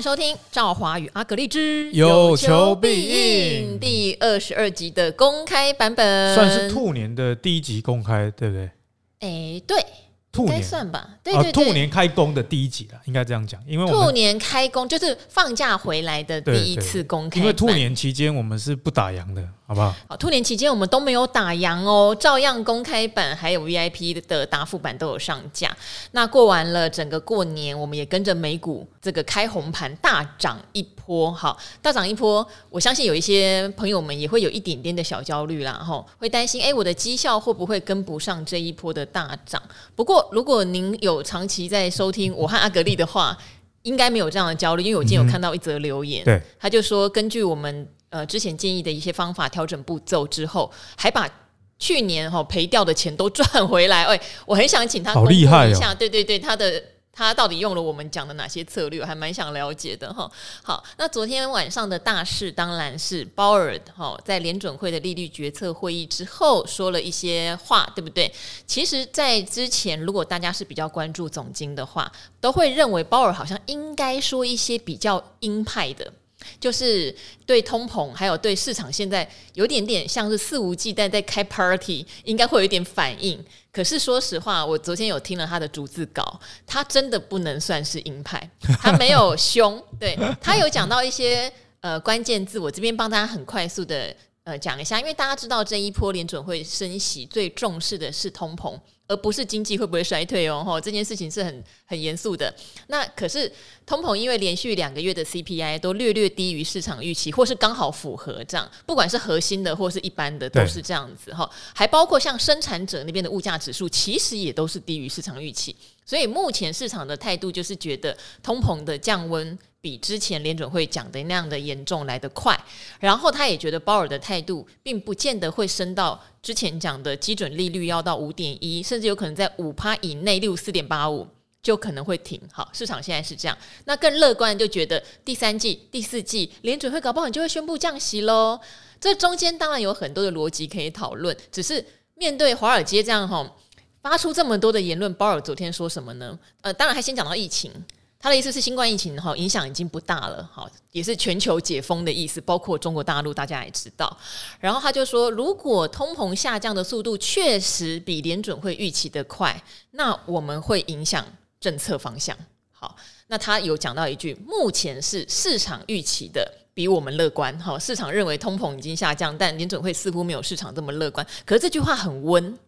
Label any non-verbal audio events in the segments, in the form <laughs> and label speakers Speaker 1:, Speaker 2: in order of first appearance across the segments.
Speaker 1: 迎收听《赵华与阿格丽之
Speaker 2: 有求必应》
Speaker 1: 第二十二集的公开版本，
Speaker 2: 算是兔年的第一集公开，对不对？
Speaker 1: 哎，对。
Speaker 2: 兔年
Speaker 1: 算吧，对对对，
Speaker 2: 兔年开工的第一集了，应该这样讲，因为
Speaker 1: 兔年开工就是放假回来的第一次公开。
Speaker 2: 因为兔年期间我们是不打烊的，好不好？
Speaker 1: 好，兔年期间我们都没有打烊哦，照样公开版还有 VIP 的答复版都有上架。那过完了整个过年，我们也跟着美股这个开红盘大涨一波，好，大涨一波，我相信有一些朋友们也会有一点点的小焦虑啦，吼，会担心，哎，我的绩效会不会跟不上这一波的大涨？不过，如果您有长期在收听我和阿格丽的话，应该没有这样的焦虑，因为我今天有看到一则留言，
Speaker 2: 对，
Speaker 1: 他就说根据我们呃之前建议的一些方法调整步骤之后，还把去年哈赔掉的钱都赚回来，<laughs> 哎，我很想请他公布一下，对对对，他的。他到底用了我们讲的哪些策略？还蛮想了解的哈。好，那昨天晚上的大事当然是鲍尔哈在联准会的利率决策会议之后说了一些话，对不对？其实，在之前，如果大家是比较关注总经的话，都会认为鲍尔好像应该说一些比较鹰派的。就是对通膨，还有对市场现在有点点像是肆无忌惮在开 party，应该会有一点反应。可是说实话，我昨天有听了他的逐字稿，他真的不能算是鹰派，<laughs> 他没有凶，对，他有讲到一些呃关键字，我这边帮大家很快速的呃讲一下，因为大家知道这一波联准会升息最重视的是通膨。而不是经济会不会衰退哦，吼，这件事情是很很严肃的。那可是通膨，因为连续两个月的 CPI 都略略低于市场预期，或是刚好符合这样，不管是核心的或是一般的，都是这样子哈。还包括像生产者那边的物价指数，其实也都是低于市场预期。所以目前市场的态度就是觉得通膨的降温比之前联准会讲的那样的严重来得快，然后他也觉得鲍尔的态度并不见得会升到之前讲的基准利率要到五点一，甚至有可能在五趴以内，例如四点八五就可能会停。好，市场现在是这样。那更乐观就觉得第三季、第四季联准会搞不好就会宣布降息喽。这中间当然有很多的逻辑可以讨论，只是面对华尔街这样哈。发出这么多的言论，鲍尔昨天说什么呢？呃，当然还先讲到疫情，他的意思是新冠疫情哈影响已经不大了，好，也是全球解封的意思，包括中国大陆，大家也知道。然后他就说，如果通膨下降的速度确实比联准会预期的快，那我们会影响政策方向。好，那他有讲到一句，目前是市场预期的比我们乐观，好，市场认为通膨已经下降，但联准会似乎没有市场这么乐观。可是这句话很温。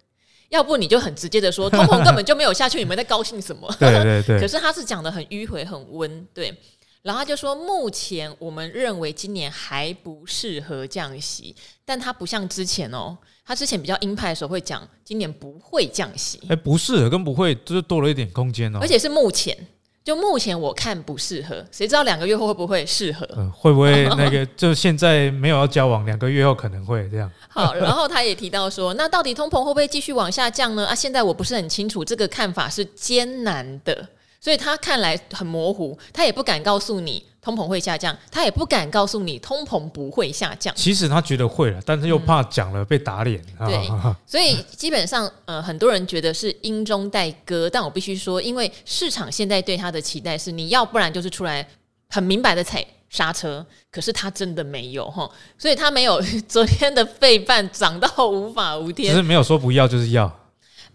Speaker 1: 要不你就很直接的说，<laughs> 通膨根本就没有下去，你们在高兴什么？
Speaker 2: 对对对。<laughs>
Speaker 1: 可是他是讲的很迂回、很温，对。然后他就说，目前我们认为今年还不适合降息，但他不像之前哦，他之前比较鹰派的时候会讲今年不会降息。哎，
Speaker 2: 不适合跟不会，就是多了一点空间哦。
Speaker 1: 而且是目前。就目前我看不适合，谁知道两个月后会不会适合？
Speaker 2: 嗯，会不会 <laughs> 那个？就现在没有要交往，两个月后可能会这样。
Speaker 1: 好，然后他也提到说，那到底通膨会不会继续往下降呢？啊，现在我不是很清楚，这个看法是艰难的。所以他看来很模糊，他也不敢告诉你通膨会下降，他也不敢告诉你通膨不会下降。
Speaker 2: 其实他觉得会了，但是又怕讲了被打脸。
Speaker 1: 嗯、对，<laughs> 所以基本上，呃，很多人觉得是阴中带歌，但我必须说，因为市场现在对他的期待是，你要不然就是出来很明白的踩刹车，可是他真的没有哈，所以他没有 <laughs> 昨天的费半涨到无法无天，
Speaker 2: 只是没有说不要就是要。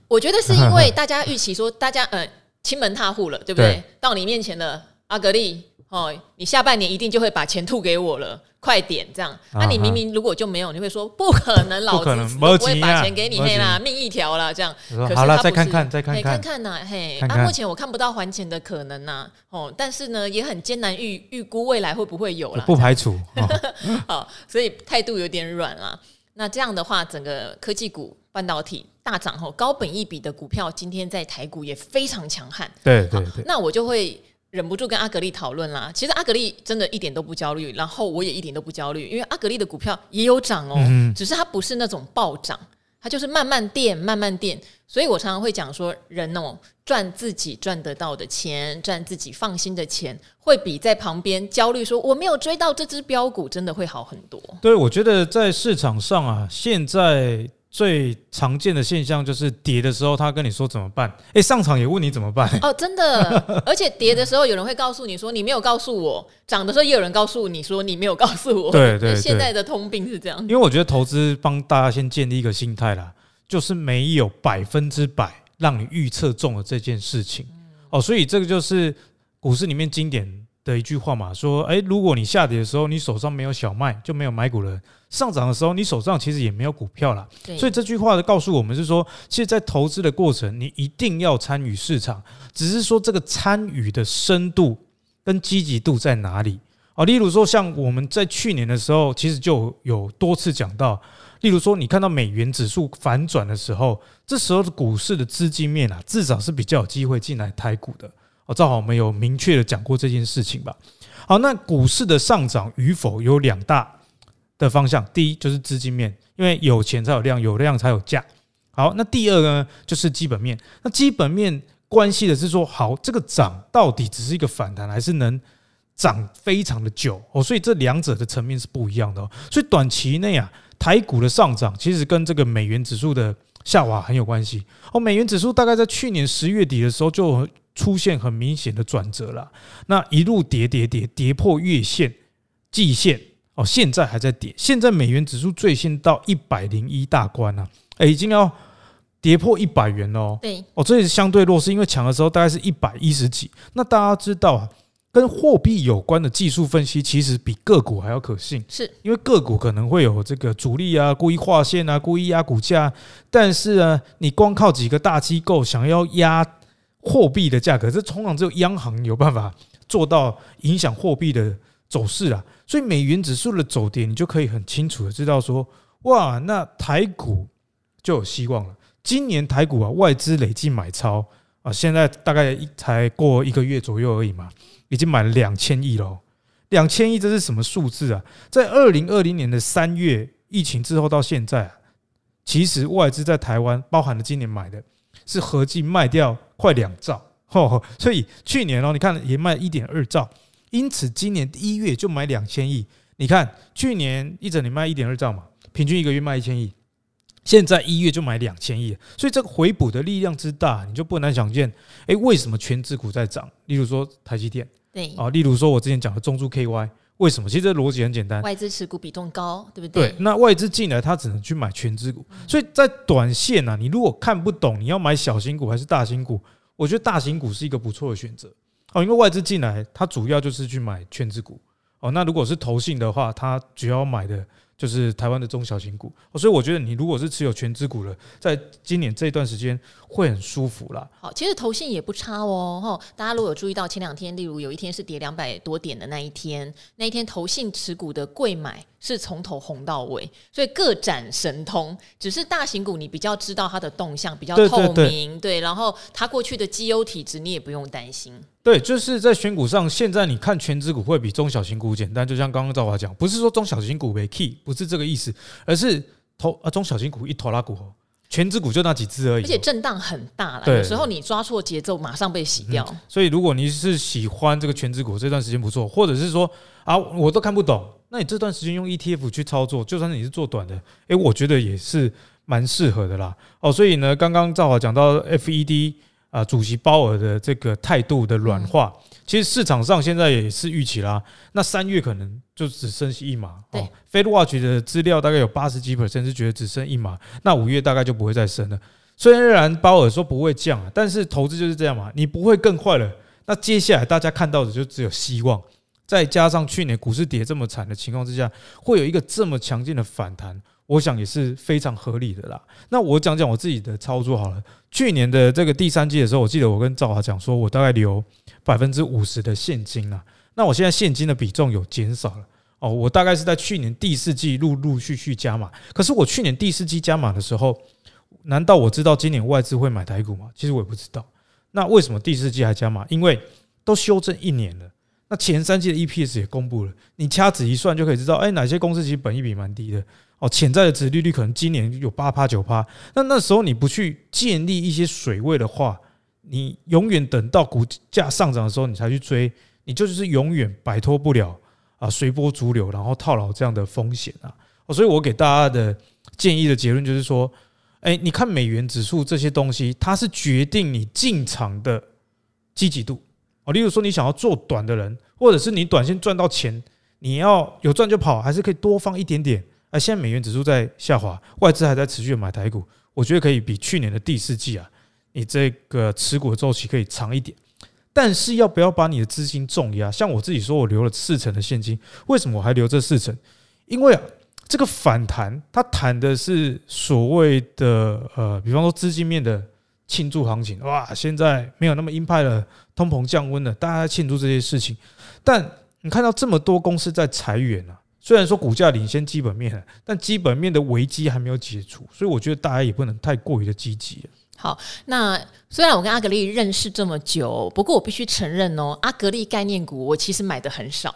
Speaker 1: 我觉得是因为大家预期说，大家呃。亲门踏户了，对不对？对，到你面前了阿格丽哦，你下半年一定就会把钱吐给我了，快点这样。那、啊啊、你明明如果就没有，你会说不可能，老子不会把钱给你嘿啦，命一条啦这样。可是
Speaker 2: 好了，再看看，再看看，
Speaker 1: 看看呐，嘿，啊，目前我看不到还钱的可能呐，哦，但是呢，也很艰难预预估未来会不会有了，
Speaker 2: 不排除。
Speaker 1: 哦、<laughs> 好，所以态度有点软啊。那这样的话，整个科技股、半导体大涨后，高本一比的股票今天在台股也非常强悍。
Speaker 2: 对对对，
Speaker 1: 那我就会忍不住跟阿格丽讨论啦。其实阿格丽真的一点都不焦虑，然后我也一点都不焦虑，因为阿格丽的股票也有涨哦，嗯、只是它不是那种暴涨。它就是慢慢垫，慢慢垫，所以我常常会讲说，人哦，赚自己赚得到的钱，赚自己放心的钱，会比在旁边焦虑说我没有追到这只标股，真的会好很多。
Speaker 2: 对，我觉得在市场上啊，现在最常见的现象就是跌的时候，他跟你说怎么办？哎，上场也问你怎么办？
Speaker 1: 哦，真的，<laughs> 而且跌的时候有人会告诉你说你没有告诉我，涨的时候也有人告诉你说你没有告诉我。
Speaker 2: 对 <laughs> 对，
Speaker 1: 现在的通病是这样。
Speaker 2: 因为我觉得投资帮大家先建立一个心态啦，就是没有百分之百让你预测中了这件事情。哦，所以这个就是股市里面经典的一句话嘛，说，哎，如果你下跌的时候，你手上没有小麦，就没有买股人；上涨的时候，你手上其实也没有股票了。所以这句话的告诉我们是说，其实，在投资的过程，你一定要参与市场，只是说这个参与的深度跟积极度在哪里啊？例如说，像我们在去年的时候，其实就有多次讲到，例如说，你看到美元指数反转的时候，这时候的股市的资金面啊，至少是比较有机会进来台股的。哦，正好我们有明确的讲过这件事情吧。好，那股市的上涨与否有两大的方向，第一就是资金面，因为有钱才有量，有量才有价。好，那第二个呢，就是基本面。那基本面关系的是说，好，这个涨到底只是一个反弹，还是能涨非常的久？哦，所以这两者的层面是不一样的哦。所以短期内啊，台股的上涨其实跟这个美元指数的下滑很有关系。哦，美元指数大概在去年十月底的时候就。出现很明显的转折了，那一路跌跌跌跌破月线、季线哦，现在还在跌。现在美元指数最新到一百零一大关了，哎，已经要跌破一百元了。对，哦，这也是相对弱势，因为抢的时候大概是一百一十几。那大家知道啊，跟货币有关的技术分析其实比个股还要可信，是因为个股可能会有这个主力啊，故意划线啊，故意压股价，但是呢，你光靠几个大机构想要压。货币的价格，这通常只有央行有办法做到影响货币的走势啊。所以美元指数的走跌，你就可以很清楚的知道说，哇，那台股就有希望了。今年台股啊，外资累计买超啊，现在大概才过一个月左右而已嘛，已经买了两千亿喽。两千亿这是什么数字啊？在二零二零年的三月疫情之后到现在啊，其实外资在台湾包含了今年买的。是合计卖掉快两兆，所以去年哦，你看也卖一点二兆，因此今年一月就买两千亿。你看去年一整年卖一点二兆嘛，平均一个月卖一千亿，现在一月就买两千亿，所以这个回补的力量之大，你就不难想见，哎，为什么全指股在涨？例如说台积电，对啊，例如说我之前讲的中珠 KY。为什么？其实这逻辑很简单，
Speaker 1: 外资持股比重高，对不对？
Speaker 2: 对，那外资进来，他只能去买全资股，所以在短线呢、啊，你如果看不懂你要买小型股还是大型股，我觉得大型股是一个不错的选择哦，因为外资进来，它主要就是去买全资股哦。那如果是投信的话，它主要买的。就是台湾的中小型股，所以我觉得你如果是持有全资股的，在今年这段时间会很舒服啦。
Speaker 1: 好，其实投信也不差哦，哈，大家如果有注意到前两天，例如有一天是跌两百多点的那一天，那一天投信持股的贵买是从头红到尾，所以各展神通。只是大型股你比较知道它的动向，比较透明，对，对，对，对，然后它过去的绩优体质你也不用担心。
Speaker 2: 对，就是在选股上，现在你看全职股会比中小型股简单。就像刚刚赵华讲，不是说中小型股没 key，不是这个意思，而是投啊中小型股一拖拉股，全职股就那几只而已，
Speaker 1: 而且震荡很大了。对有时候你抓错节奏，马上被洗掉。
Speaker 2: 嗯、所以如果你是喜欢这个全职股，这段时间不错，或者是说啊我都看不懂，那你这段时间用 ETF 去操作，就算是你是做短的，诶，我觉得也是蛮适合的啦。哦，所以呢，刚刚赵华讲到 FED。啊，主席鲍尔的这个态度的软化，其实市场上现在也是预期啦。那三月可能就只剩息一码。对，FedWatch 的资料大概有八十几 percent 是觉得只剩一码。那五月大概就不会再升了。虽然鲍尔说不会降，但是投资就是这样嘛，你不会更快了。那接下来大家看到的就只有希望。再加上去年股市跌这么惨的情况之下，会有一个这么强劲的反弹。我想也是非常合理的啦。那我讲讲我自己的操作好了。去年的这个第三季的时候，我记得我跟赵华讲说，我大概留百分之五十的现金啦。那我现在现金的比重有减少了哦。我大概是在去年第四季陆陆续续加码。可是我去年第四季加码的时候，难道我知道今年外资会买台股吗？其实我也不知道。那为什么第四季还加码？因为都修正一年了。那前三季的 EPS 也公布了，你掐指一算就可以知道，哎，哪些公司其实本益比蛮低的。哦，潜在的值利率可能今年有八趴九趴，那那时候你不去建立一些水位的话，你永远等到股价上涨的时候你才去追，你就是永远摆脱不了啊随波逐流，然后套牢这样的风险啊。哦，所以我给大家的建议的结论就是说，哎，你看美元指数这些东西，它是决定你进场的积极度哦。例如说，你想要做短的人，或者是你短线赚到钱，你要有赚就跑，还是可以多放一点点。哎，现在美元指数在下滑，外资还在持续买台股，我觉得可以比去年的第四季啊，你这个持股的周期可以长一点。但是要不要把你的资金重压？像我自己说，我留了四成的现金，为什么我还留这四成？因为啊。这个反弹，它谈的是所谓的呃，比方说资金面的庆祝行情，哇，现在没有那么鹰派了，通膨降温了，大家庆祝这些事情。但你看到这么多公司在裁员啊，虽然说股价领先基本面，但基本面的危机还没有解除，所以我觉得大家也不能太过于的积极。
Speaker 1: 好，那虽然我跟阿格力认识这么久，不过我必须承认哦，阿格力概念股我其实买的很少。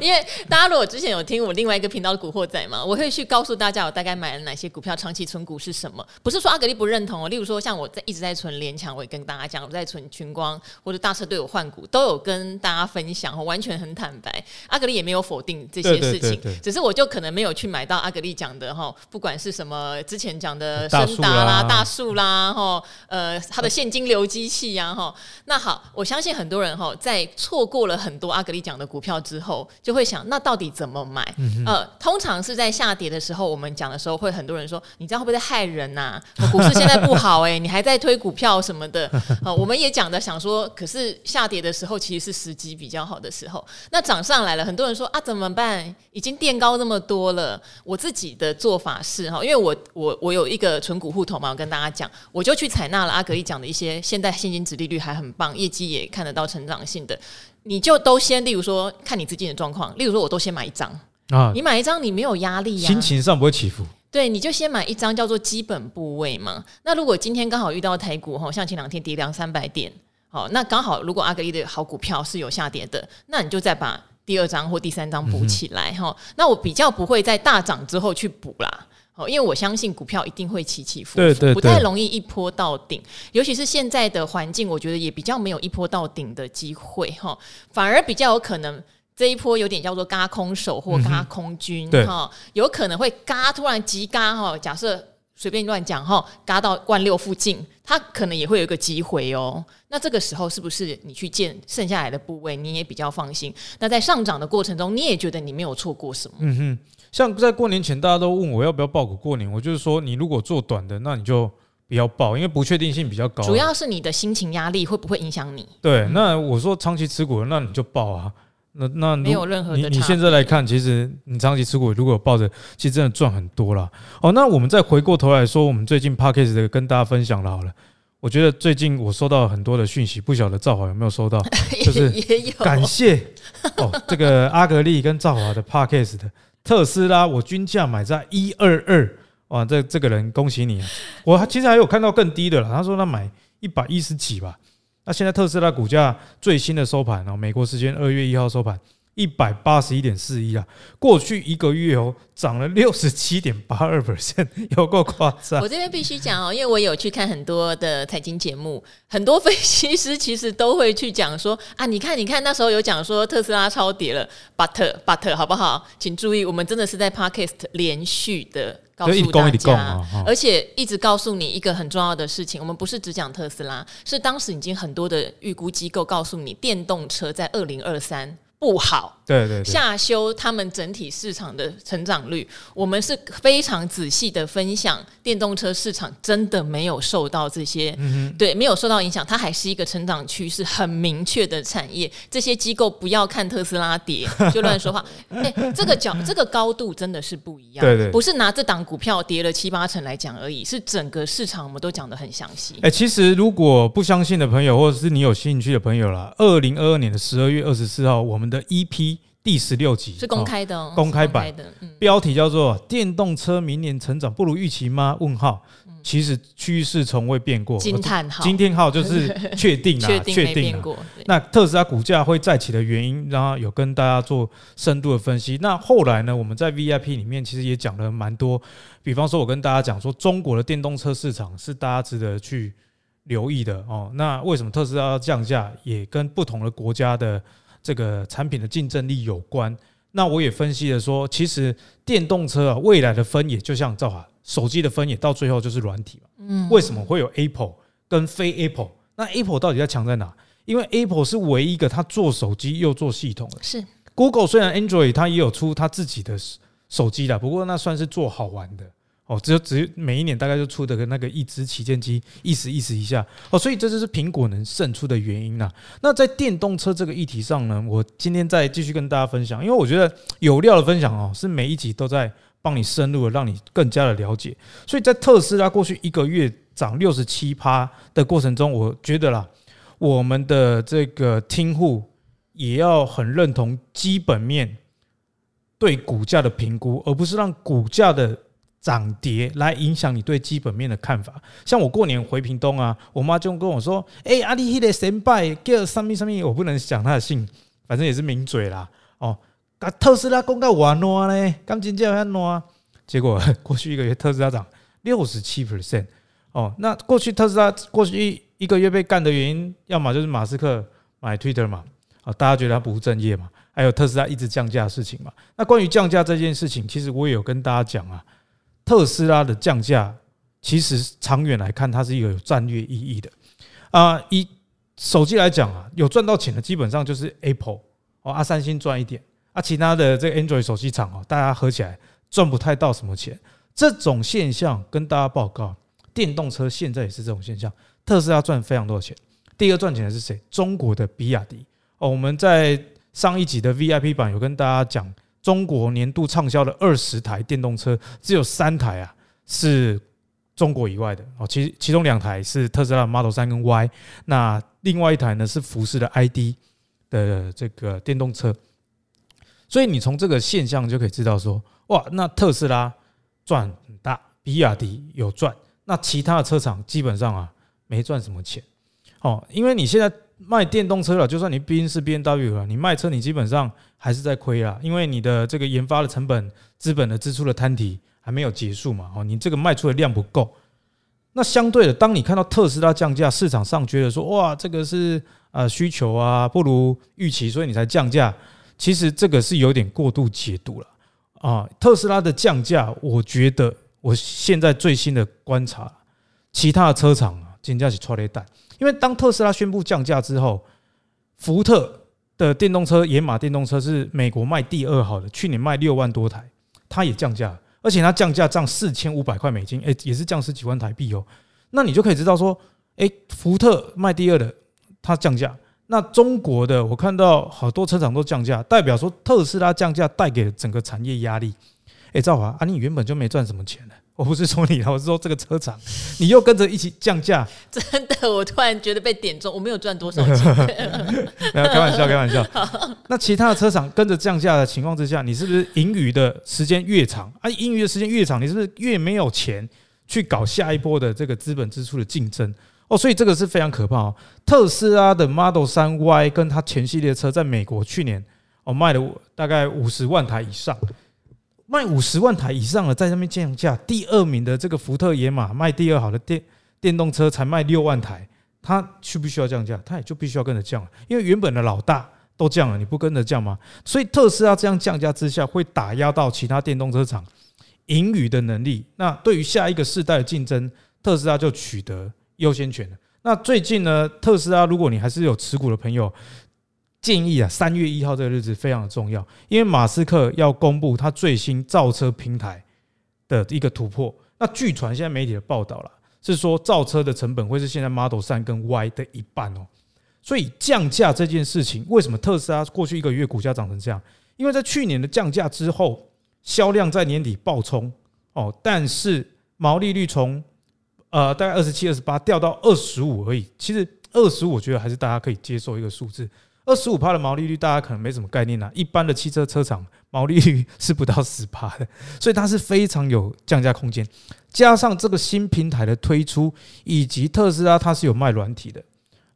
Speaker 1: 因为大家如果之前有听我另外一个频道的《古惑仔》嘛，我会去告诉大家我大概买了哪些股票，长期存股是什么。不是说阿格力不认同哦，例如说像我在一直在存联强，我也跟大家讲我在存群光或者大车队我换股，都有跟大家分享，我完全很坦白。阿格力也没有否定这些事情，只是我就可能没有去买到阿格力讲的哈，不管是什么之前讲的深达啦、大树啦哈，呃，它的现金流机器呀哈。那好，我相信很多人哈在错过了很多阿格力讲的股。股票之后就会想，那到底怎么买？呃，通常是在下跌的时候，我们讲的时候，会很多人说，你这样会不会在害人呐？股市现在不好哎，你还在推股票什么的？呃，<laughs> 我们也讲的想说，可是下跌的时候其实是时机比较好的时候。那涨上来了，很多人说啊，怎么办？已经垫高那么多了。我自己的做法是哈，因为我我我有一个纯股户头嘛，我跟大家讲，我就去采纳了阿格力讲的一些，现在现金殖利率还很棒，业绩也看得到成长性的。你就都先，例如说，看你资金的状况。例如说，我都先买一张啊，你买一张，你没有压力呀，
Speaker 2: 心情上不会起伏。
Speaker 1: 对，你就先买一张，叫做基本部位嘛。那如果今天刚好遇到台股哈，像前两天跌两三百点，好，那刚好如果阿格力的好股票是有下跌的，那你就再把第二张或第三张补起来哈。那我比较不会在大涨之后去补啦。因为我相信股票一定会起起伏伏，对对对，不太容易一波到顶。尤其是现在的环境，我觉得也比较没有一波到顶的机会哈，反而比较有可能这一波有点叫做嘎空手或嘎空军哈，有可能会嘎突然急嘎哈。假设随便乱讲哈，嘎到万六附近，它可能也会有一个机会哦。那这个时候是不是你去建剩下来的部位，你也比较放心？那在上涨的过程中，你也觉得你没有错过什么？嗯哼。
Speaker 2: 像在过年前，大家都问我要不要报股过年，我就是说，你如果做短的，那你就不要报，因为不确定性比较高。
Speaker 1: 主要是你的心情压力会不会影响你？
Speaker 2: 对，那我说长期持股，那你就报啊。那那
Speaker 1: 没有任何的
Speaker 2: 你你现在来看，其实你长期持股如果抱着，其实真的赚很多了。哦，那我们再回过头来说，我们最近 p a c k a g e 的跟大家分享了好了。我觉得最近我收到很多的讯息，不晓得赵华有没有收到？就是 <laughs> <laughs> 感谢哦，这个阿格力跟赵华的 p a c k a g e 的。特斯拉，我均价买在一二二，哇，这这个人恭喜你啊！我其实还有看到更低的了，他说他买一百一十几吧。那现在特斯拉股价最新的收盘哦，美国时间二月一号收盘。一百八十一点四一啊！过去一个月哦，涨了六十七点八二 percent，<laughs> 有够夸张。
Speaker 1: 我这边必须讲哦，因为我有去看很多的财经节目，很多分析师其实都会去讲说啊，你看，你看，那时候有讲说特斯拉超跌了，but but 好不好？请注意，我们真的是在 Podcast 连续的告诉大家，而且一直告诉你一个很重要的事情，我们不是只讲特斯拉，是当时已经很多的预估机构告诉你，电动车在二零二三。不好，
Speaker 2: 对对对，
Speaker 1: 下修他们整体市场的成长率。我们是非常仔细的分享，电动车市场真的没有受到这些，对，没有受到影响，它还是一个成长趋势很明确的产业。这些机构不要看特斯拉跌 <laughs> 就乱说话，哎，这个角 <laughs> 这个高度真的是不一样，对对，不是拿这档股票跌了七八成来讲而已，是整个市场我们都讲的很详细。
Speaker 2: 哎，其实如果不相信的朋友，或者是你有兴趣的朋友啦，二零二二年的十二月二十四号，我们。的 EP 第十六集
Speaker 1: 是公开的，
Speaker 2: 哦，公开版的，嗯，标题叫做“电动车明年成长不如预期吗？”问号，其实趋势从未变过，
Speaker 1: 惊叹号，
Speaker 2: 惊天号就是 <laughs> 确定了，确定了。那特斯拉股价会再起的原因，然后有跟大家做深度的分析。那后来呢，我们在 VIP 里面其实也讲了蛮多，比方说，我跟大家讲说，中国的电动车市场是大家值得去留意的哦。那为什么特斯拉要降价，也跟不同的国家的。这个产品的竞争力有关，那我也分析了说，其实电动车啊，未来的分野就像造化手机的分野到最后就是软体嘛。嗯，为什么会有 Apple 跟非 Apple？那 Apple 到底在强在哪？因为 Apple 是唯一一个它做手机又做系统的。
Speaker 1: 是
Speaker 2: Google 虽然 Android 它也有出它自己的手机啦，不过那算是做好玩的。哦，只有只有每一年大概就出的个那个一支旗舰机，意思意思一下哦，所以这就是苹果能胜出的原因啦。那在电动车这个议题上呢，我今天再继续跟大家分享，因为我觉得有料的分享哦，是每一集都在帮你深入的，让你更加的了解。所以在特斯拉过去一个月涨六十七趴的过程中，我觉得啦，我们的这个听户也要很认同基本面对股价的评估，而不是让股价的。涨跌来影响你对基本面的看法。像我过年回屏东啊，我妈就跟我说：“哎，阿弟，迄个神拜叫什么什么，我不能讲他的姓，反正也是名嘴啦。”哦，特斯拉公告完了呢，刚进价很暖。结果 <laughs> 过去一个月特斯拉涨六十七 percent。哦，那过去特斯拉过去一一个月被干的原因，要么就是马斯克买 Twitter 嘛，啊，大家觉得他不务正业嘛，还有特斯拉一直降价的事情嘛。那关于降价这件事情，其实我也有跟大家讲啊。特斯拉的降价，其实长远来看，它是一个有战略意义的啊。以手机来讲啊，有赚到钱的基本上就是 Apple 哦，啊，三星赚一点，啊，其他的这个 Android 手机厂哦，大家合起来赚不太到什么钱。这种现象跟大家报告，电动车现在也是这种现象。特斯拉赚非常多的钱，第一个赚钱的是谁？中国的比亚迪哦。我们在上一集的 VIP 版有跟大家讲。中国年度畅销的二十台电动车，只有三台啊是中国以外的。哦，其其中两台是特斯拉的 Model 3跟 Y，那另外一台呢是福斯的 ID 的这个电动车，所以你从这个现象就可以知道说，哇，那特斯拉赚很大，比亚迪有赚，那其他的车厂基本上啊没赚什么钱。哦，因为你现在。卖电动车了，就算你毕竟是 B N W 了，你卖车你基本上还是在亏啦，因为你的这个研发的成本、资本的支出的摊提还没有结束嘛，哦，你这个卖出的量不够。那相对的，当你看到特斯拉降价，市场上觉得说哇，这个是呃需求啊不如预期，所以你才降价。其实这个是有点过度解读了啊。特斯拉的降价，我觉得我现在最新的观察，其他的车厂，减价是错了一单。因为当特斯拉宣布降价之后，福特的电动车野马电动车是美国卖第二好的，去年卖六万多台，它也降价，而且它降价涨四千五百块美金，哎，也是降十几万台币哦。那你就可以知道说，哎，福特卖第二的，它降价，那中国的我看到好多车厂都降价，代表说特斯拉降价带给了整个产业压力。哎，赵华啊，你原本就没赚什么钱呢。我不是说你，我是说这个车厂，你又跟着一起降价，<laughs>
Speaker 1: 真的，我突然觉得被点中，我没有赚多少钱，<laughs>
Speaker 2: 没有开玩笑，<laughs> 开玩笑。那其他的车厂跟着降价的情况之下，你是不是盈余的时间越长啊？盈余的时间越长，你是不是越没有钱去搞下一波的这个资本支出的竞争？哦，所以这个是非常可怕哦。特斯拉的 Model 三 Y 跟它前系列车在美国去年哦卖了大概五十万台以上。卖五十万台以上了，在上面降价。第二名的这个福特野马卖第二好的电电动车才卖六万台，它需不需要降价？它也就必须要跟着降了，因为原本的老大都降了，你不跟着降吗？所以特斯拉这样降价之下，会打压到其他电动车厂盈余的能力。那对于下一个世代的竞争，特斯拉就取得优先权了。那最近呢，特斯拉如果你还是有持股的朋友。建议啊，三月一号这个日子非常的重要，因为马斯克要公布他最新造车平台的一个突破。那据传现在媒体的报道了，是说造车的成本会是现在 Model 三跟 Y 的一半哦。所以降价这件事情，为什么特斯拉过去一个月股价涨成这样？因为在去年的降价之后，销量在年底爆冲哦，但是毛利率从呃大概二十七、二十八掉到二十五而已。其实二十五，我觉得还是大家可以接受一个数字。二十五趴的毛利率，大家可能没什么概念呐。一般的汽车车厂毛利率是不到十趴的，<laughs> 所以它是非常有降价空间。加上这个新平台的推出，以及特斯拉它是有卖软体的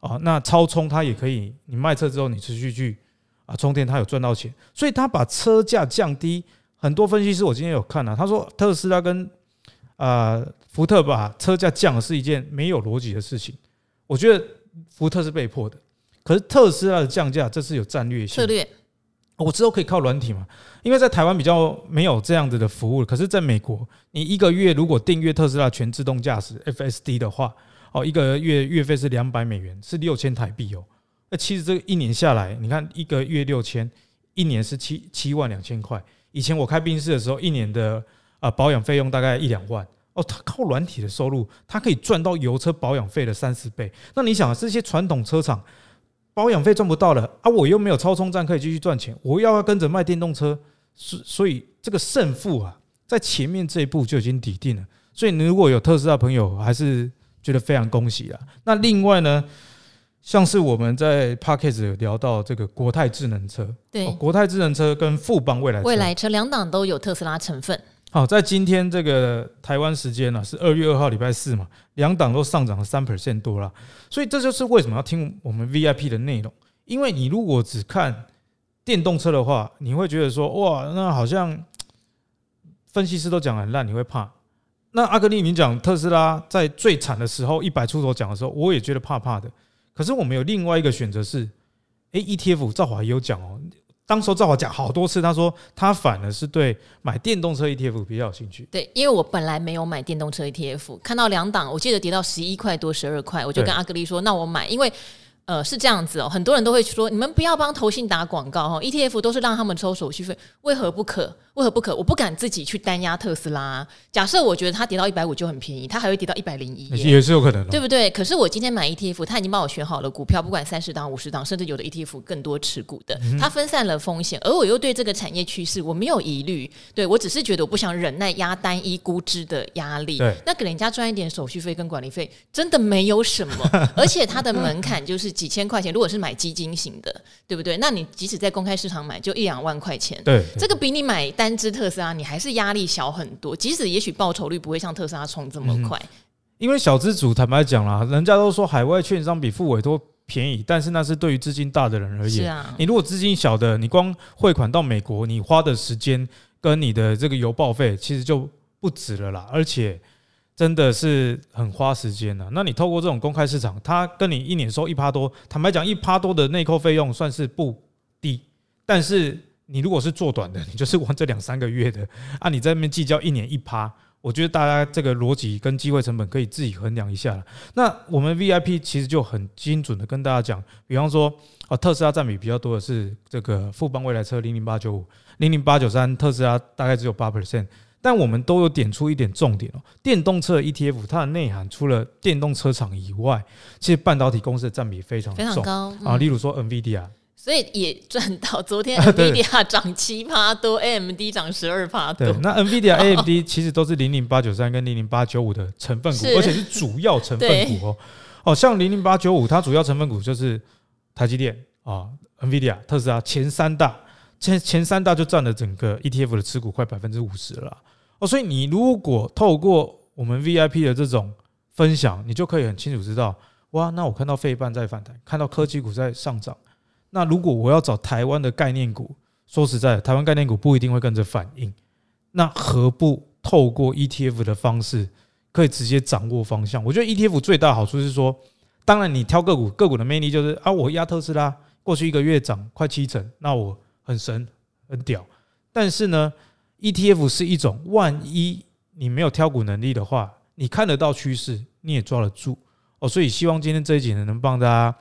Speaker 2: 啊，那超充它也可以，你卖车之后你持续去啊充电，它有赚到钱，所以它把车价降低。很多分析师我今天有看啊，他说特斯拉跟啊福特把车价降是一件没有逻辑的事情。我觉得福特是被迫的。可是特斯拉的降价，这是有战略性策略我之后可以靠软体嘛？因为在台湾比较没有这样子的服务，可是在美国，你一个月如果订阅特斯拉全自动驾驶 FSD 的话，哦，一个月月费是两百美元，是六千台币哦。那其实这个一年下来，你看一个月六千，一年是七七万两千块。以前我开宾士的时候，一年的啊保养费用大概一两万哦。他靠软体的收入，它可以赚到油车保养费的三十倍。那你想啊，这些传统车厂。保养费赚不到了啊！我又没有超充站可以继续赚钱，我要要跟着卖电动车，所所以这个胜负啊，在前面这一步就已经抵定了。所以你如果有特斯拉朋友，还是觉得非常恭喜啊。那另外呢，像是我们在 Podcast 有聊到这个国泰智能车，
Speaker 1: 对，
Speaker 2: 国泰智能车跟富邦未来
Speaker 1: 未来车两档都有特斯拉成分。
Speaker 2: 好，在今天这个台湾时间呢，是二月二号礼拜四嘛，两档都上涨了三 percent 多了，所以这就是为什么要听我们 VIP 的内容，因为你如果只看电动车的话，你会觉得说哇，那好像分析师都讲很烂，你会怕。那阿格力，你讲特斯拉在最惨的时候一百出头讲的时候，我也觉得怕怕的。可是我们有另外一个选择是，哎，ETF 赵华也有讲哦。当时赵华讲好多次，他说他反而是对买电动车 ETF 比较有兴趣。
Speaker 1: 对，因为我本来没有买电动车 ETF，看到两档，我记得跌到十一块多、十二块，我就跟阿格力说：“那我买，因为。”呃，是这样子哦，很多人都会说，你们不要帮投信打广告哦，ETF 都是让他们收手续费，为何不可？为何不可？我不敢自己去单压特斯拉啊。假设我觉得它跌到一百五就很便宜，它还会跌到一百零一，
Speaker 2: 也是有可能的，
Speaker 1: 对不对？可是我今天买 ETF，它已经帮我选好了股票，不管三十档、五十档，甚至有的 ETF 更多持股的，它分散了风险，而我又对这个产业趋势我没有疑虑，对我只是觉得我不想忍耐压单一估值的压力，
Speaker 2: 对，
Speaker 1: 那给人家赚一点手续费跟管理费，真的没有什么，<laughs> 而且它的门槛就是。几千块钱，如果是买基金型的，对不对？那你即使在公开市场买，就一两万块钱。
Speaker 2: 对，
Speaker 1: 这个比你买单只特斯拉，你还是压力小很多。即使也许报酬率不会像特斯拉冲这么快，
Speaker 2: 因为小资主坦白讲啦，人家都说海外券商比付委托便宜，但是那是对于资金大的人而言。是啊，你如果资金小的，你光汇款到美国，你花的时间跟你的这个邮报费，其实就不止了啦，而且。真的是很花时间的。那你透过这种公开市场，他跟你一年收一趴多，坦白讲，一趴多的内扣费用算是不低。但是你如果是做短的，你就是玩这两三个月的啊，你在那边计较一年一趴，我觉得大家这个逻辑跟机会成本可以自己衡量一下了。那我们 VIP 其实就很精准的跟大家讲，比方说啊，特斯拉占比比较多的是这个富邦蔚来车零零八九五零零八九三，特斯拉大概只有八 percent。但我们都有点出一点重点哦，电动车 ETF 它的内涵除了电动车厂以外，其实半导体公司的占比非常非常高啊，例如说 NVIDIA，
Speaker 1: 所以也赚到。昨天 <laughs> NVIDIA 涨七趴多，AMD 涨十二趴多。
Speaker 2: 对，那 NVIDIA、<laughs> AMD 其实都是零零八九三跟零零八九五的成分股，而且是主要成分股哦。哦，像零零八九五，它主要成分股就是台积电啊、NVIDIA、特斯拉前三大，前前三大就占了整个 ETF 的持股快百分之五十了。所以你如果透过我们 VIP 的这种分享，你就可以很清楚知道，哇，那我看到费半在反弹，看到科技股在上涨，那如果我要找台湾的概念股，说实在的，台湾概念股不一定会跟着反应，那何不透过 ETF 的方式，可以直接掌握方向？我觉得 ETF 最大的好处是说，当然你挑个股，个股的魅力就是啊，我压特斯拉过去一个月涨快七成，那我很神很屌，但是呢，ETF 是一种，万一你没有挑股能力的话，你看得到趋势，你也抓得住哦。所以希望今天这一集呢，能帮大家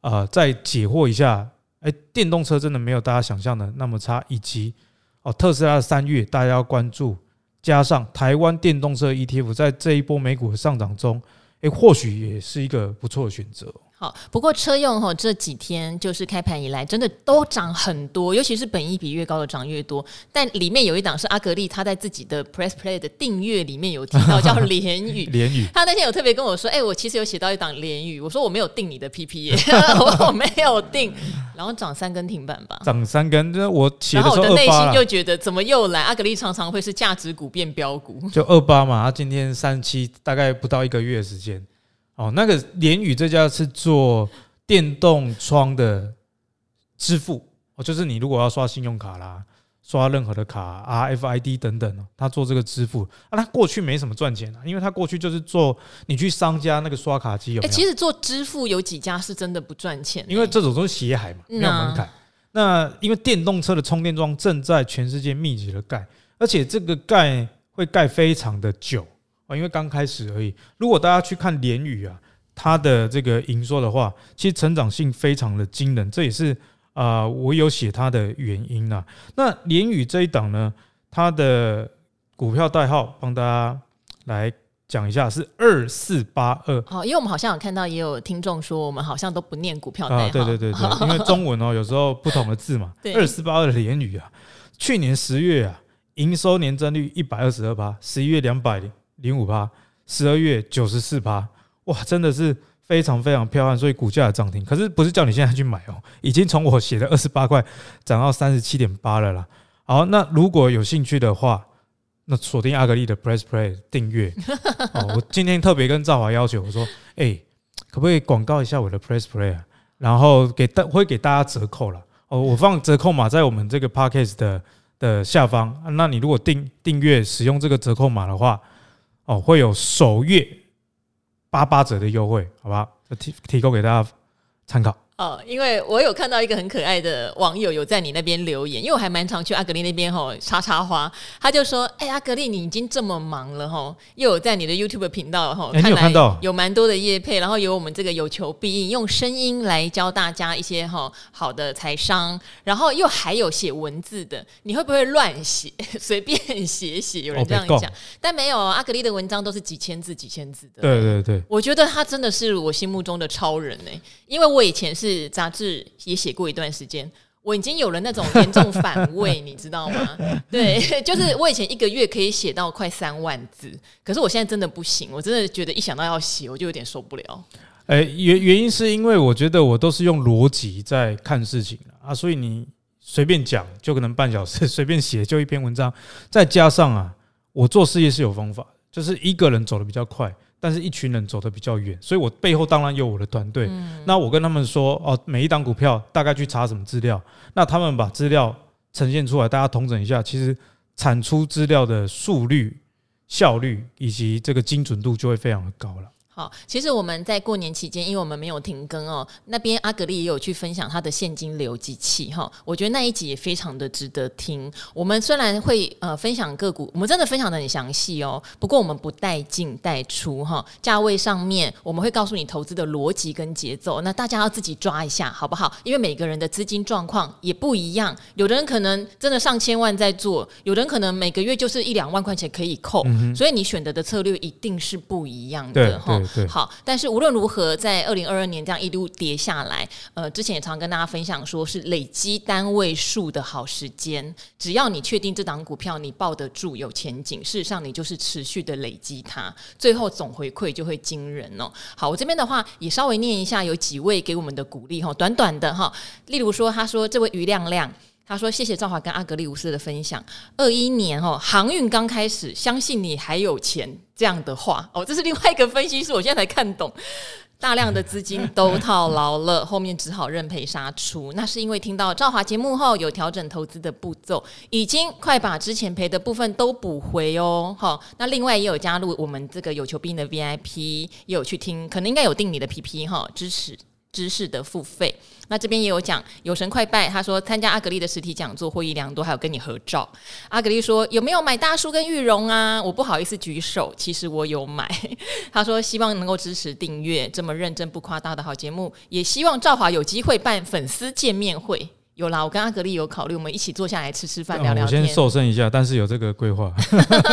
Speaker 2: 呃再解惑一下，哎，电动车真的没有大家想象的那么差，以及哦特斯拉的三月大家要关注，加上台湾电动车 ETF 在这一波美股的上涨中，哎，或许也是一个不错的选择。
Speaker 1: 好，不过车用哈这几天就是开盘以来，真的都涨很多，尤其是本益比越高的涨越多。但里面有一档是阿格力，他在自己的 Press Play 的订阅里面有提到叫 <laughs> 联宇。
Speaker 2: 联宇，
Speaker 1: 他那天有特别跟我说，哎、欸，我其实有写到一档联宇，我说我没有订你的 PP 耶，我没有订，然后涨三根停板吧，
Speaker 2: 涨三根，这我写的
Speaker 1: 然后我的内心就觉得怎么又来？阿格力常常会是价值股变标股，
Speaker 2: 就二八嘛，他今天三七，大概不到一个月的时间。哦，那个联宇这家是做电动窗的支付，哦，就是你如果要刷信用卡啦，刷任何的卡，RFID 等等，他做这个支付啊，他过去没什么赚钱啊，因为他过去就是做你去商家那个刷卡机有没有？
Speaker 1: 其实做支付有几家是真的不赚钱，
Speaker 2: 因为这种都是血海嘛，没有门槛。那因为电动车的充电桩正在全世界密集的盖，而且这个盖会盖非常的久啊，因为刚开始而已。如果大家去看联宇啊，它的这个营收的话，其实成长性非常的惊人，这也是啊、呃，我有写它的原因啊。那联宇这一档呢，它的股票代号帮大家来。讲一下是二四八二，
Speaker 1: 好，因为我们好像有看到也有听众说，我们好像都不念股票代号，
Speaker 2: 啊，对对对对，因为中文哦，有时候不同的字嘛。<laughs> 二四八二的联宇啊，去年十月啊，营收年增率一百二十二趴，十一月两百零五趴，十二月九十四趴，哇，真的是非常非常漂亮，所以股价涨停。可是不是叫你现在去买哦，已经从我写的二十八块涨到三十七点八了啦。好，那如果有兴趣的话。那锁定阿格力的 Press Play 订阅哦，我今天特别跟赵华要求，我说，哎、可不可以广告一下我的 Press Play 啊？然后给大会给大家折扣了哦，我放折扣码在我们这个 Podcast 的的下方。那你如果订订阅使用这个折扣码的话，哦，会有首月八八折的优惠，好吧？提提供给大家参考。
Speaker 1: 哦，因为我有看到一个很可爱的网友有在你那边留言，因为我还蛮常去阿格丽那边吼插插花，他就说：“哎、欸，阿格丽你已经这么忙了吼，又有在你的 YouTube 频道吼，
Speaker 2: 欸、看来
Speaker 1: 有蛮多的业配，然后有我们这个有求必应，用声音来教大家一些吼好的财商，然后又还有写文字的，你会不会乱写随便写写？有人这样讲，但没有阿格丽的文章都是几千字几千字的。
Speaker 2: 对对对，
Speaker 1: 我觉得他真的是我心目中的超人呢，因为我以前是。是杂志也写过一段时间，我已经有了那种严重反胃，你知道吗？<laughs> 对，<laughs> 就是我以前一个月可以写到快三万字，可是我现在真的不行，我真的觉得一想到要写，我就有点受不了。
Speaker 2: 哎，原原因是因为我觉得我都是用逻辑在看事情啊，所以你随便讲就可能半小时，随便写就一篇文章，再加上啊，我做事业是有方法，就是一个人走的比较快。但是一群人走得比较远，所以我背后当然有我的团队。那我跟他们说哦，每一档股票大概去查什么资料，那他们把资料呈现出来，大家统整一下，其实产出资料的速率、效率以及这个精准度就会非常的高了。
Speaker 1: 好，其实我们在过年期间，因为我们没有停更哦，那边阿格力也有去分享他的现金流机器哈，我觉得那一集也非常的值得听。我们虽然会呃分享个股，我们真的分享的很详细哦，不过我们不带进带出哈，价位上面我们会告诉你投资的逻辑跟节奏，那大家要自己抓一下好不好？因为每个人的资金状况也不一样，有的人可能真的上千万在做，有的人可能每个月就是一两万块钱可以扣，所以你选择的策略一定是不一样的哈。好，但是无论如何，在二零二二年这样一路跌下来，呃，之前也常跟大家分享，说是累积单位数的好时间。只要你确定这档股票你抱得住、有前景，事实上你就是持续的累积它，最后总回馈就会惊人哦。好，我这边的话也稍微念一下，有几位给我们的鼓励哈，短短的哈，例如说，他说这位于亮亮。他说：“谢谢赵华跟阿格力无私的分享。二一年哦，航运刚开始，相信你还有钱。这样的话哦，这是另外一个分析师，我现在才看懂。大量的资金都套牢了，<laughs> 后面只好认赔杀出。那是因为听到赵华节目后有调整投资的步骤，已经快把之前赔的部分都补回哦。好，那另外也有加入我们这个有求必应的 VIP，也有去听，可能应该有订你的 PP 哈，支持。”知识的付费，那这边也有讲有神快拜，他说参加阿格丽的实体讲座获益良多，还有跟你合照。阿格丽说有没有买大叔跟玉荣啊？我不好意思举手，其实我有买。<laughs> 他说希望能够支持订阅这么认真不夸大的好节目，也希望赵华有机会办粉丝见面会。有啦，我跟阿格力有考虑，我们一起坐下来吃吃饭，聊聊天。
Speaker 2: 我先瘦身一下，但是有这个规划。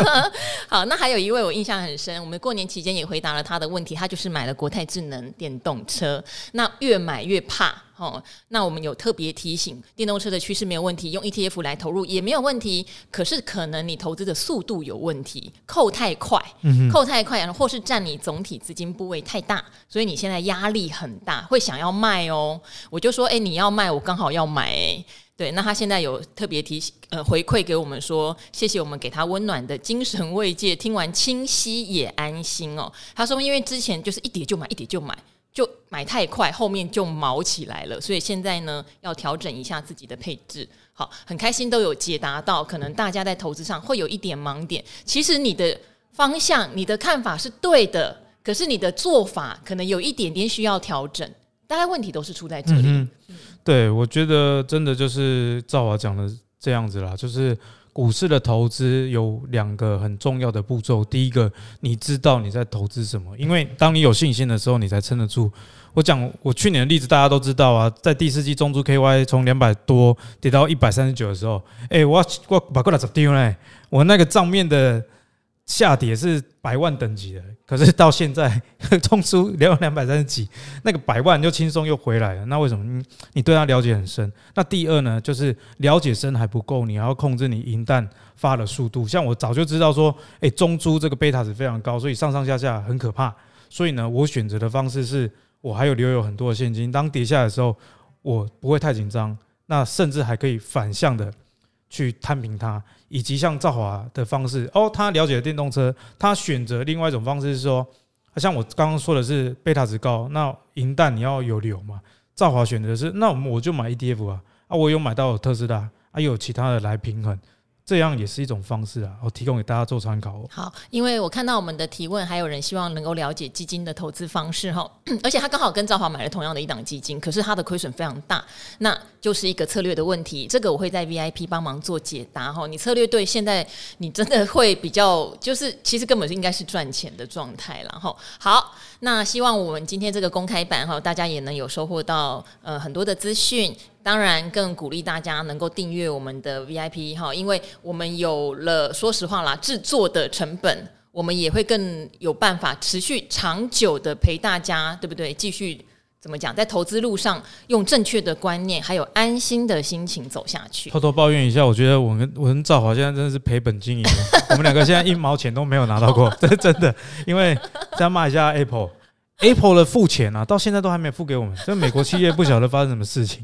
Speaker 2: <laughs>
Speaker 1: 好，那还有一位我印象很深，我们过年期间也回答了他的问题，他就是买了国泰智能电动车，那越买越怕。哦，那我们有特别提醒，电动车的趋势没有问题，用 ETF 来投入也没有问题。可是可能你投资的速度有问题，扣太快，嗯、扣太快，然后或是占你总体资金部位太大，所以你现在压力很大，会想要卖哦。我就说，哎，你要卖，我刚好要买。哎，对，那他现在有特别提醒，呃，回馈给我们说，谢谢我们给他温暖的精神慰藉，听完清晰也安心哦。他说，因为之前就是一跌就买，一跌就买。就买太快，后面就毛起来了，所以现在呢，要调整一下自己的配置。好，很开心都有解答到，可能大家在投资上会有一点盲点。其实你的方向、你的看法是对的，可是你的做法可能有一点点需要调整。大概问题都是出在这里。嗯
Speaker 2: 嗯、对，我觉得真的就是赵华讲的这样子啦，就是股市的投资有两个很重要的步骤。第一个，你知道你在投资什么，因为当你有信心的时候，你才撑得住。我讲我去年的例子，大家都知道啊，在第四季中珠 KY 从两百多跌到一百三十九的时候，哎、我我把过来怎丢呢？我那个账面的。下跌是百万等级的，可是到现在中租两两百三十几，那个百万就轻松又回来了。那为什么？你你对他了解很深。那第二呢，就是了解深还不够，你还要控制你银弹发的速度。像我早就知道说，哎，中珠这个贝塔值非常高，所以上上下下很可怕。所以呢，我选择的方式是我还有留有很多的现金，当跌下来的时候，我不会太紧张，那甚至还可以反向的。去摊平它，以及像赵华的方式哦，他了解了电动车，他选择另外一种方式是说，像我刚刚说的是贝塔值高，那银弹你要有留嘛？赵华选择是，那我我就买 ETF 啊，啊，我有买到特斯拉，啊，有其他的来平衡。这样也是一种方式啊，我提供给大家做参考。
Speaker 1: 好，因为我看到我们的提问，还有人希望能够了解基金的投资方式哈，<clears throat> 而且他刚好跟赵华买了同样的一档基金，可是他的亏损非常大，那就是一个策略的问题。这个我会在 VIP 帮忙做解答哈。你策略对，现在你真的会比较，就是其实根本是应该是赚钱的状态了哈。好，那希望我们今天这个公开版哈，大家也能有收获到呃很多的资讯。当然，更鼓励大家能够订阅我们的 VIP 哈，因为我们有了说实话啦，制作的成本，我们也会更有办法持续长久的陪大家，对不对？继续怎么讲，在投资路上用正确的观念，还有安心的心情走下去。
Speaker 2: 偷偷抱怨一下，我觉得我跟我跟赵华现在真的是赔本经营，我们两个现在一毛钱都没有拿到过，这 <laughs> 真的。因为再骂一下 Apple，Apple 的付钱啊，到现在都还没付给我们，这美国企业不晓得发生什么事情。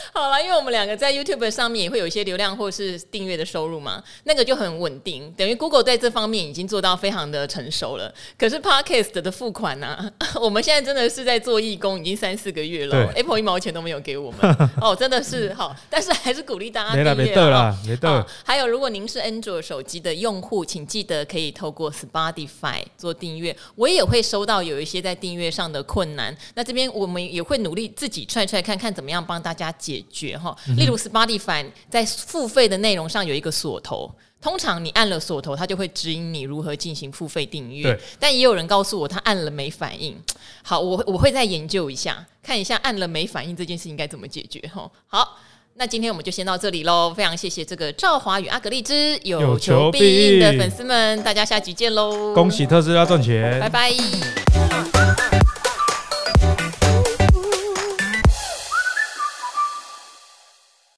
Speaker 2: <laughs>
Speaker 1: 好了，因为我们两个在 YouTube 上面也会有一些流量或是订阅的收入嘛，那个就很稳定，等于 Google 在这方面已经做到非常的成熟了。可是 Podcast 的付款呢、啊，<laughs> 我们现在真的是在做义工，已经三四个月了，Apple 一毛钱都没有给我们 <laughs> 哦，真的是好，但是还是鼓励大家订阅了。没得了，没得。还有，如果您是 Android 手机的用户，请记得可以透过 Spotify 做订阅，我也会收到有一些在订阅上的困难，那这边我们也会努力自己踹踹看看怎么样帮大家。加解决哈，例如 Spotify 在付费的内容上有一个锁头，通常你按了锁头，它就会指引你如何进行付费订阅。但也有人告诉我，他按了没反应。好，我我会再研究一下，看一下按了没反应这件事应该怎么解决哈。好，那今天我们就先到这里喽。非常谢谢这个赵华与阿格丽之有求必应的粉丝们，大家下集见喽！
Speaker 2: 恭喜特斯拉赚钱，
Speaker 1: 拜拜。